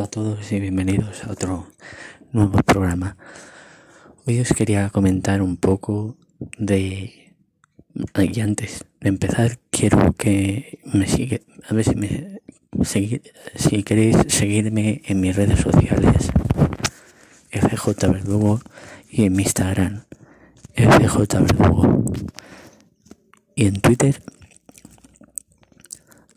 Hola a todos y bienvenidos a otro nuevo programa. Hoy os quería comentar un poco de... Y antes de empezar, quiero que me siga, a ver si me si queréis seguirme en mis redes sociales, FJ Verdugo, y en mi Instagram, FJ Verdugo. Y en Twitter,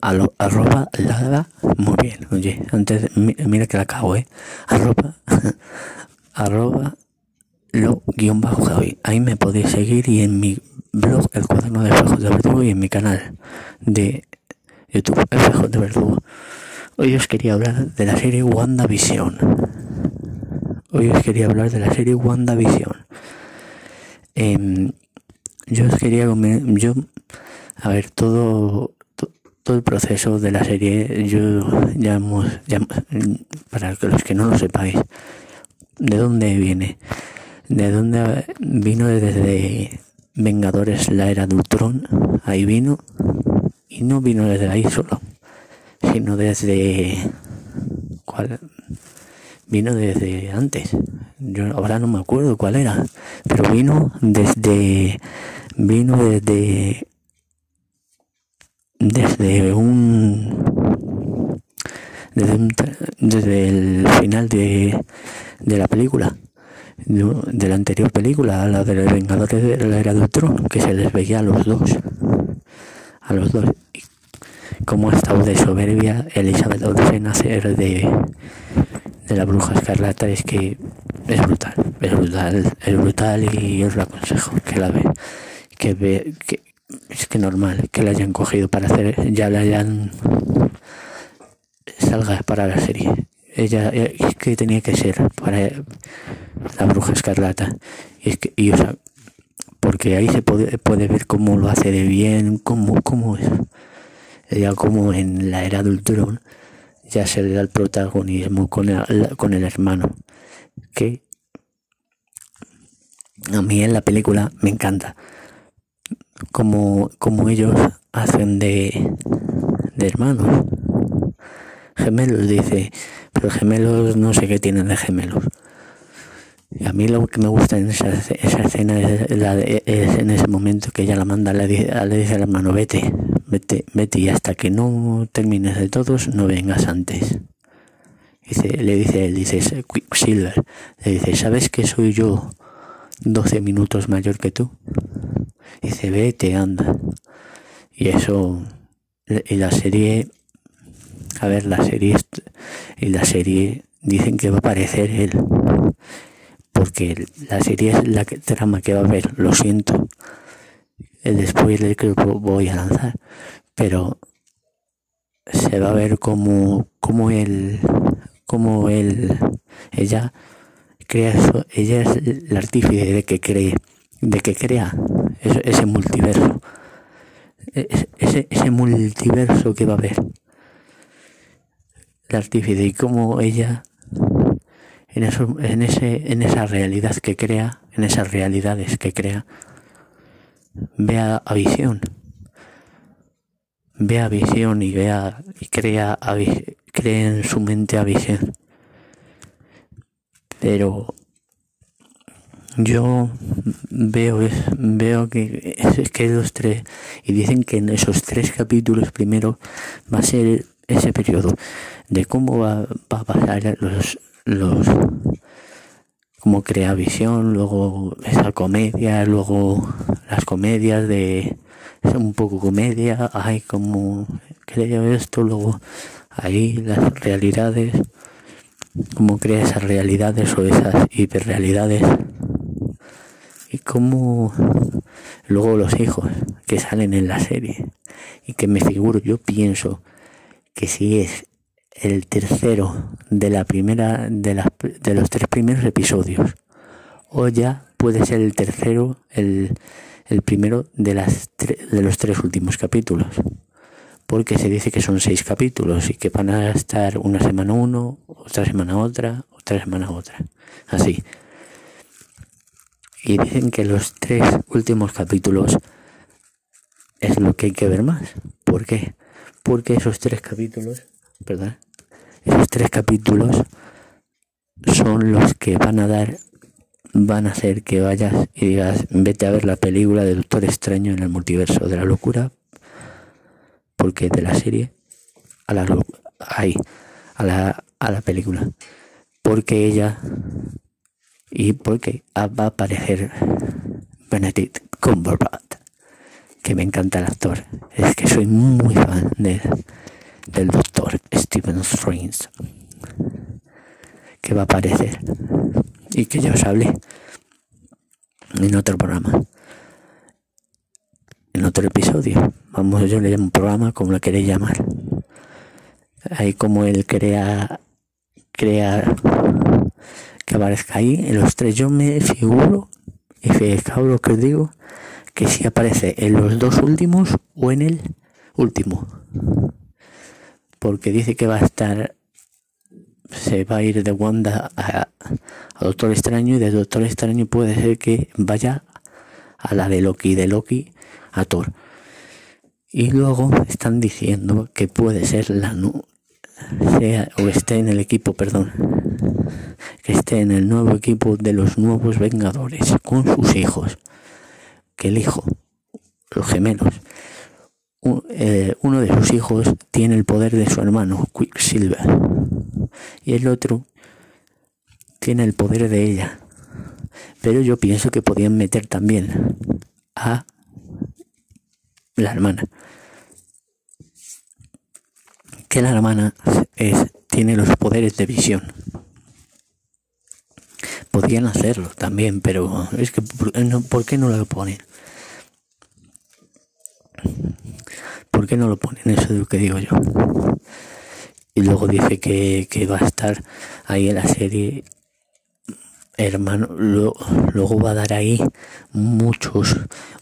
arroba lada, muy bien, oye, antes, mira que la cago, eh, arroba, arroba lo guion bajo Ahí me podéis seguir y en mi blog, el cuaderno de FJ Verdugo y en mi canal de YouTube, FJ Verdugo. Hoy os quería hablar de la serie WandaVision. Hoy os quería hablar de la serie WandaVision. Eh, yo os quería yo a ver todo todo el proceso de la serie, yo ya hemos, para los que no lo sepáis, ¿de dónde viene? ¿De dónde vino desde Vengadores la era de Ultron? Ahí vino, y no vino desde ahí solo, sino desde... ¿Cuál? Vino desde antes. Yo ahora no me acuerdo cuál era, pero vino desde... Vino desde desde un desde, el final de, de la película de, la anterior película la de los Vengadores de la Era del Trono que se les veía a los dos a los dos como ha estado de soberbia Elizabeth Olsen hacer de de la bruja escarlata es que es brutal es brutal es brutal y os lo aconsejo que la ve que ve que, que normal que la hayan cogido para hacer, ya la hayan salga para la serie. Ella es que tenía que ser para la bruja escarlata. Y es que, y, o sea, porque ahí se puede, puede ver cómo lo hace de bien, cómo, cómo es. Como en la era del Ultron ya se le da el protagonismo con el, con el hermano. Que a mí en la película me encanta como, como ellos hacen de, de hermanos. Gemelos, dice, pero gemelos no sé qué tienen de gemelos. Y a mí lo que me gusta en esa, esa escena es, la es, en ese momento que ella la manda, le, le dice al hermano, vete, vete, vete y hasta que no termines de todos, no vengas antes. Dice, le dice él, dice Silver, le dice, ¿sabes que soy yo 12 minutos mayor que tú? Dice, vete, anda. Y eso, y la serie, a ver, la serie, y la serie dicen que va a aparecer él. Porque la serie es la trama que va a haber, lo siento. El spoiler que voy a lanzar. Pero se va a ver como, como él, como él, ella crea eso, ella es el artífice de que cree, de que crea ese, multiverso, ese, ese multiverso que va a haber. La artífice y cómo ella en, eso, en, ese, en esa realidad que crea, en esas realidades que crea, vea a visión. Vea visión y vea y crea, a, crea en su mente a visión. Pero yo veo veo que es que los tres y dicen que en esos tres capítulos primero va a ser ese periodo de cómo va, a pasar los los cómo crea visión luego esa comedia luego las comedias de un poco comedia hay como creo esto luego ahí las realidades cómo crea esas realidades o esas hiperrealidades y cómo luego los hijos que salen en la serie y que me figuro, yo pienso que si es el tercero de la primera de, las, de los tres primeros episodios o ya puede ser el tercero el, el primero de las de los tres últimos capítulos. Porque se dice que son seis capítulos y que van a estar una semana uno otra semana otra otra semana otra. Así y dicen que los tres últimos capítulos es lo que hay que ver más. ¿Por qué? Porque esos tres capítulos, ¿verdad? esos tres capítulos son los que van a dar, van a hacer que vayas y digas, vete a ver la película de Doctor Extraño en el multiverso de la locura, porque de la serie a la ahí, a la, a la película, porque ella y porque va a aparecer Benedict Cumberbatch, que me encanta el actor, es que soy muy fan de, del doctor Stephen Strange que va a aparecer y que ya os hablé en otro programa, en otro episodio. Vamos, yo le llamo programa como lo queréis llamar. Ahí como él crea, crea aparezca ahí en los tres. Yo me figuro, y fijaos lo que digo, que si aparece en los dos últimos o en el último. Porque dice que va a estar se va a ir de Wanda a, Doctor Extraño y de Doctor Extraño puede ser que vaya a la de Loki, de Loki a Thor. Y luego están diciendo que puede ser la sea o esté en el equipo, perdón, que esté en el nuevo equipo de los nuevos Vengadores con sus hijos. Que el hijo, los gemelos, eh, uno de sus hijos tiene el poder de su hermano, Quicksilver y el otro tiene el poder de ella. Pero yo pienso que podían meter también a la hermana. Que la hermana es, tiene los poderes de visión. Podrían hacerlo también, pero es que ¿por qué no lo ponen? ¿Por qué no lo ponen? Eso es lo que digo yo y luego dice que, va a estar ahí en la serie hermano luego, va a dar ahí muchos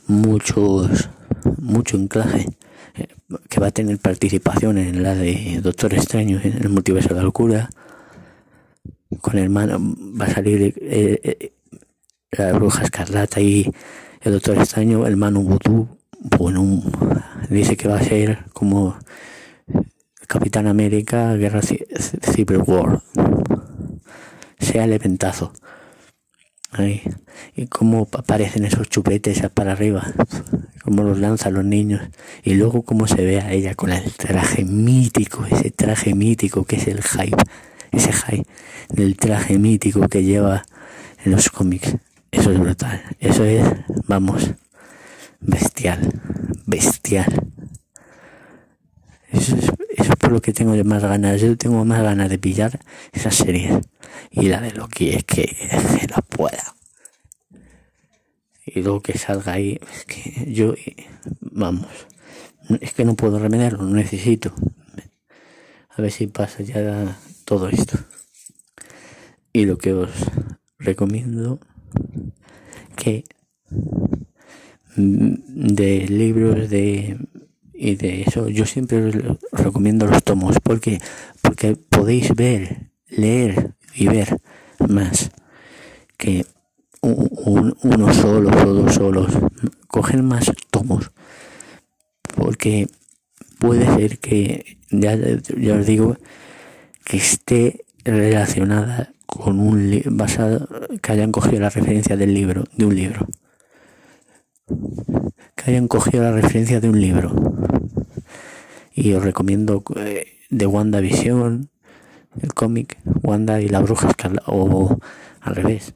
muchos mucho enclaje eh, que va a tener participación en la de Doctor Extraño en el multiverso de la locura con hermano va a salir eh, eh, la bruja escarlata y el Doctor Extraño hermano Voodoo bueno dice que va a ser como Capitán América, Guerra Civil War. Sea el eventazo. Ahí. Y cómo aparecen esos chupetes para arriba. Cómo los lanzan los niños. Y luego cómo se ve a ella con el traje mítico, ese traje mítico que es el hype. Ese hype del traje mítico que lleva en los cómics. Eso es brutal. Eso es, vamos, bestial. Bestial. Eso es eso es por lo que tengo yo más ganas. Yo tengo más ganas de pillar esa serie. Y la de Loki es que, es la pueda. Y luego que salga ahí, es que yo, vamos, es que no puedo remediarlo, lo necesito. A ver si pasa ya todo esto. Y lo que os recomiendo que mm, de libros de y de eso yo siempre os recomiendo los tomos. Porque porque podéis ver leer y ver más que uno solo o dos solos. Coger más tomos. Porque puede ser que ya, ya os digo que esté relacionada con un basado que hayan cogido la referencia del libro de un libro que hayan cogido la referencia de un libro y os recomiendo eh, de WandaVision, el cómic Wanda y la bruja escarlata, o al revés,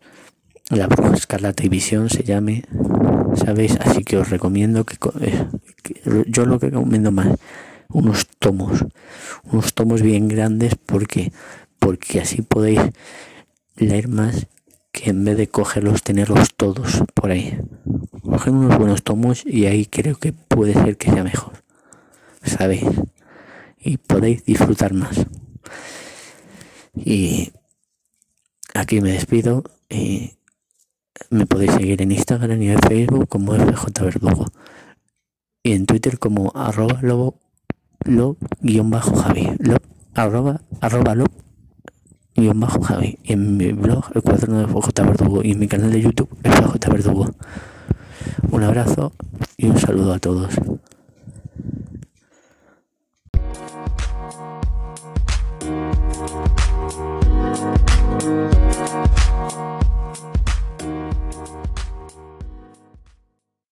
la bruja escarlata y visión se llame, ¿sabéis? Así que os recomiendo eh, que, yo lo que recomiendo más, unos tomos, unos tomos bien grandes porque, porque así podéis leer más que en vez de cogerlos, tenerlos todos por ahí. Coger unos buenos tomos y ahí creo que puede ser que sea mejor sabéis y podéis disfrutar más. Y aquí me despido y me podéis seguir en Instagram y en Facebook como FJ y en Twitter como arroba lobo lo guion bajo Javi lo, arroba arroba lo guion bajo Javi. En mi blog el cuaderno de FJ Verdugo. Y en mi canal de YouTube FJ Verdugo. Un abrazo y un saludo a todos